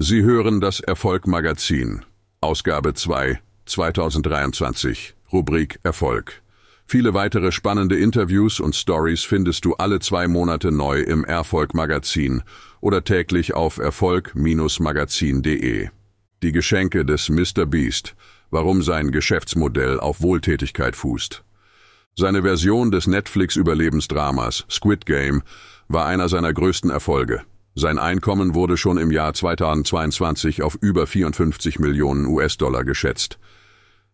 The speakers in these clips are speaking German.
Sie hören das Erfolg Magazin, Ausgabe 2, 2023, Rubrik Erfolg. Viele weitere spannende Interviews und Stories findest du alle zwei Monate neu im Erfolg Magazin oder täglich auf Erfolg-magazin.de. Die Geschenke des Mr. Beast, warum sein Geschäftsmodell auf Wohltätigkeit fußt. Seine Version des Netflix-Überlebensdramas Squid Game war einer seiner größten Erfolge. Sein Einkommen wurde schon im Jahr 2022 auf über 54 Millionen US-Dollar geschätzt.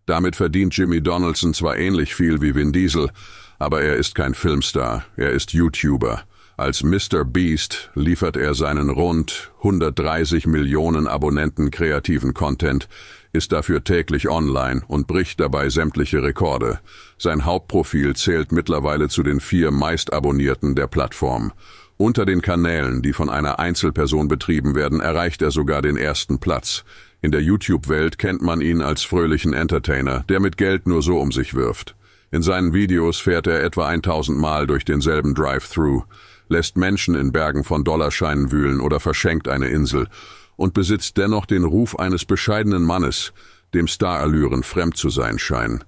Damit verdient Jimmy Donaldson zwar ähnlich viel wie Vin Diesel, aber er ist kein Filmstar, er ist YouTuber. Als Mr. Beast liefert er seinen rund 130 Millionen Abonnenten kreativen Content, ist dafür täglich online und bricht dabei sämtliche Rekorde. Sein Hauptprofil zählt mittlerweile zu den vier meistabonnierten der Plattform. Unter den Kanälen, die von einer Einzelperson betrieben werden, erreicht er sogar den ersten Platz. In der YouTube-Welt kennt man ihn als fröhlichen Entertainer, der mit Geld nur so um sich wirft. In seinen Videos fährt er etwa 1000 Mal durch denselben Drive-Thru, lässt Menschen in Bergen von Dollarscheinen wühlen oder verschenkt eine Insel und besitzt dennoch den Ruf eines bescheidenen Mannes, dem Starallüren fremd zu sein scheinen.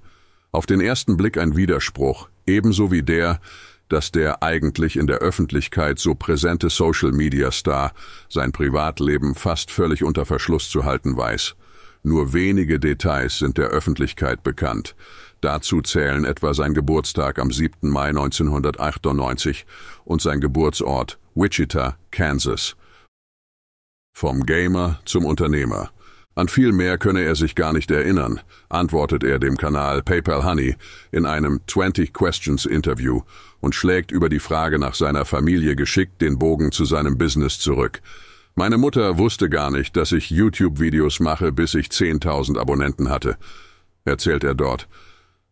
Auf den ersten Blick ein Widerspruch, ebenso wie der, dass der eigentlich in der Öffentlichkeit so präsente Social-Media-Star sein Privatleben fast völlig unter Verschluss zu halten weiß. Nur wenige Details sind der Öffentlichkeit bekannt. Dazu zählen etwa sein Geburtstag am 7. Mai 1998 und sein Geburtsort Wichita, Kansas. Vom Gamer zum Unternehmer. An viel mehr könne er sich gar nicht erinnern, antwortet er dem Kanal PayPal Honey in einem 20 Questions Interview und schlägt über die Frage nach seiner Familie geschickt den Bogen zu seinem Business zurück. Meine Mutter wusste gar nicht, dass ich YouTube-Videos mache, bis ich 10.000 Abonnenten hatte, erzählt er dort.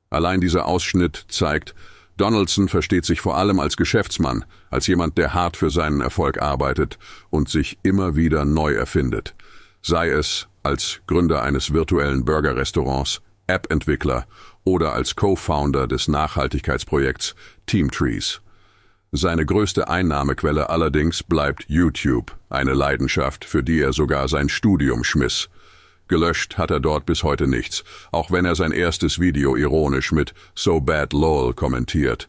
Allein dieser Ausschnitt zeigt, Donaldson versteht sich vor allem als Geschäftsmann, als jemand, der hart für seinen Erfolg arbeitet und sich immer wieder neu erfindet. Sei es als Gründer eines virtuellen Burgerrestaurants, App-Entwickler oder als Co-Founder des Nachhaltigkeitsprojekts Teamtrees. Seine größte Einnahmequelle allerdings bleibt YouTube, eine Leidenschaft, für die er sogar sein Studium schmiss. Gelöscht hat er dort bis heute nichts, auch wenn er sein erstes Video ironisch mit So Bad LOL kommentiert.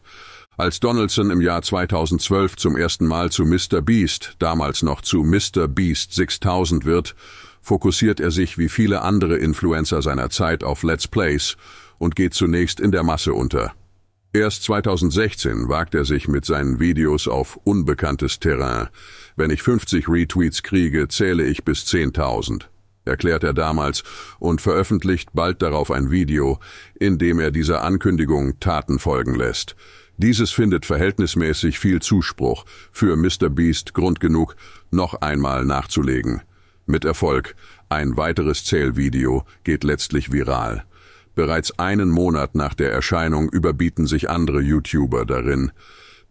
Als Donaldson im Jahr 2012 zum ersten Mal zu Mr. Beast, damals noch zu Mr. Beast 6000 wird, fokussiert er sich wie viele andere Influencer seiner Zeit auf Let's Plays und geht zunächst in der Masse unter. Erst 2016 wagt er sich mit seinen Videos auf unbekanntes Terrain. Wenn ich 50 Retweets kriege, zähle ich bis 10.000, erklärt er damals und veröffentlicht bald darauf ein Video, in dem er dieser Ankündigung Taten folgen lässt. Dieses findet verhältnismäßig viel Zuspruch, für Mr. Beast Grund genug, noch einmal nachzulegen. Mit Erfolg. Ein weiteres Zählvideo geht letztlich viral. Bereits einen Monat nach der Erscheinung überbieten sich andere YouTuber darin,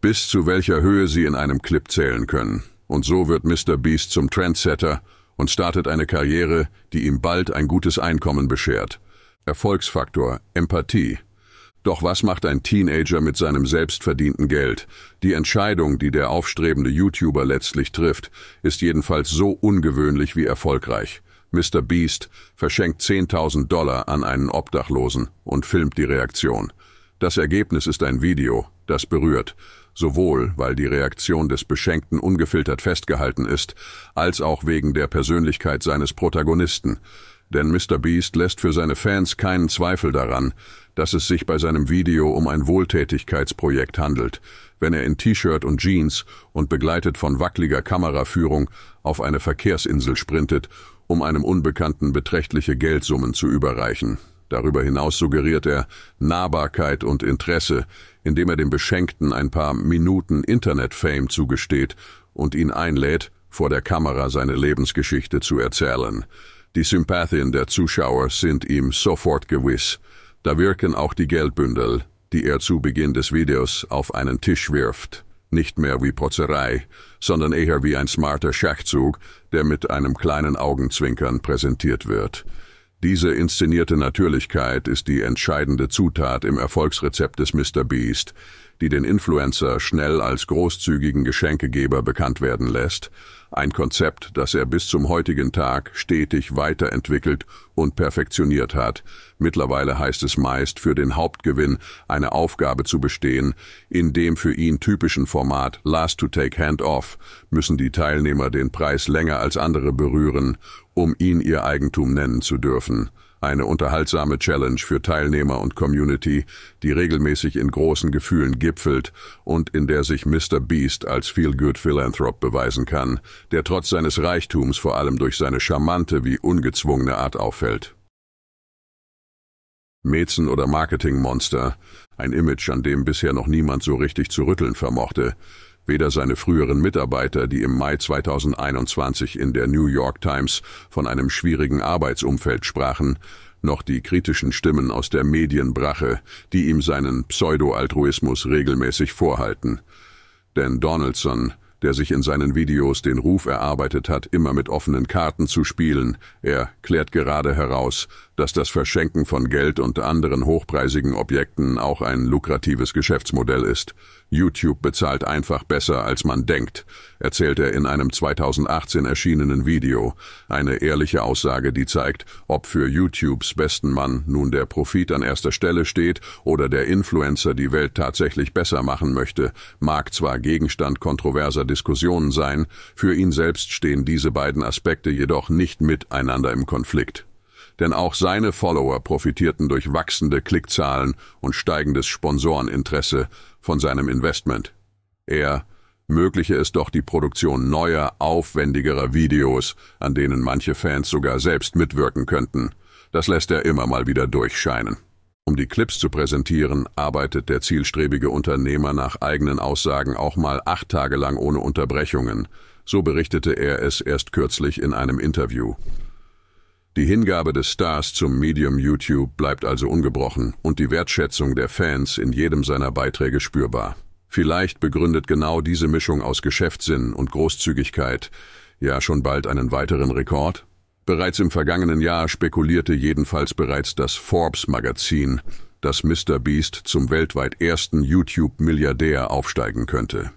bis zu welcher Höhe sie in einem Clip zählen können. Und so wird Mr. Beast zum Trendsetter und startet eine Karriere, die ihm bald ein gutes Einkommen beschert. Erfolgsfaktor Empathie. Doch was macht ein Teenager mit seinem selbstverdienten Geld? Die Entscheidung, die der aufstrebende YouTuber letztlich trifft, ist jedenfalls so ungewöhnlich wie erfolgreich. Mr. Beast verschenkt 10.000 Dollar an einen Obdachlosen und filmt die Reaktion. Das Ergebnis ist ein Video, das berührt, sowohl weil die Reaktion des Beschenkten ungefiltert festgehalten ist, als auch wegen der Persönlichkeit seines Protagonisten. Denn Mr. Beast lässt für seine Fans keinen Zweifel daran, dass es sich bei seinem Video um ein Wohltätigkeitsprojekt handelt, wenn er in T-Shirt und Jeans und begleitet von wackeliger Kameraführung auf eine Verkehrsinsel sprintet, um einem Unbekannten beträchtliche Geldsummen zu überreichen. Darüber hinaus suggeriert er Nahbarkeit und Interesse, indem er dem Beschenkten ein paar Minuten Internet-Fame zugesteht und ihn einlädt, vor der Kamera seine Lebensgeschichte zu erzählen. Die Sympathien der Zuschauer sind ihm sofort gewiss. Da wirken auch die Geldbündel, die er zu Beginn des Videos auf einen Tisch wirft. Nicht mehr wie Potzerei, sondern eher wie ein smarter Schachzug, der mit einem kleinen Augenzwinkern präsentiert wird. Diese inszenierte Natürlichkeit ist die entscheidende Zutat im Erfolgsrezept des Mr. Beast. Die den Influencer schnell als großzügigen Geschenkegeber bekannt werden lässt, ein Konzept, das er bis zum heutigen Tag stetig weiterentwickelt und perfektioniert hat. Mittlerweile heißt es meist, für den Hauptgewinn eine Aufgabe zu bestehen. In dem für ihn typischen Format Last to Take Hand Off müssen die Teilnehmer den Preis länger als andere berühren, um ihn ihr Eigentum nennen zu dürfen. Eine unterhaltsame Challenge für Teilnehmer und Community, die regelmäßig in großen Gefühlen gipfelt und in der sich Mr. Beast als Feel-Good Philanthrop beweisen kann, der trotz seines Reichtums vor allem durch seine charmante wie ungezwungene Art auffällt. Mäzen oder Marketingmonster, ein Image, an dem bisher noch niemand so richtig zu rütteln vermochte, Weder seine früheren Mitarbeiter, die im Mai 2021 in der New York Times von einem schwierigen Arbeitsumfeld sprachen, noch die kritischen Stimmen aus der Medienbrache, die ihm seinen Pseudo-Altruismus regelmäßig vorhalten. Denn Donaldson, der sich in seinen Videos den Ruf erarbeitet hat, immer mit offenen Karten zu spielen, er klärt gerade heraus, dass das Verschenken von Geld und anderen hochpreisigen Objekten auch ein lukratives Geschäftsmodell ist. YouTube bezahlt einfach besser, als man denkt, erzählt er in einem 2018 erschienenen Video. Eine ehrliche Aussage, die zeigt, ob für YouTubes besten Mann nun der Profit an erster Stelle steht oder der Influencer die Welt tatsächlich besser machen möchte, mag zwar Gegenstand kontroverser Diskussionen sein, für ihn selbst stehen diese beiden Aspekte jedoch nicht miteinander im Konflikt denn auch seine Follower profitierten durch wachsende Klickzahlen und steigendes Sponsoreninteresse von seinem Investment. Er mögliche es doch die Produktion neuer, aufwendigerer Videos, an denen manche Fans sogar selbst mitwirken könnten. Das lässt er immer mal wieder durchscheinen. Um die Clips zu präsentieren, arbeitet der zielstrebige Unternehmer nach eigenen Aussagen auch mal acht Tage lang ohne Unterbrechungen. So berichtete er es erst kürzlich in einem Interview. Die Hingabe des Stars zum Medium YouTube bleibt also ungebrochen und die Wertschätzung der Fans in jedem seiner Beiträge spürbar. Vielleicht begründet genau diese Mischung aus Geschäftssinn und Großzügigkeit ja schon bald einen weiteren Rekord? Bereits im vergangenen Jahr spekulierte jedenfalls bereits das Forbes-Magazin, dass Mr. Beast zum weltweit ersten YouTube-Milliardär aufsteigen könnte.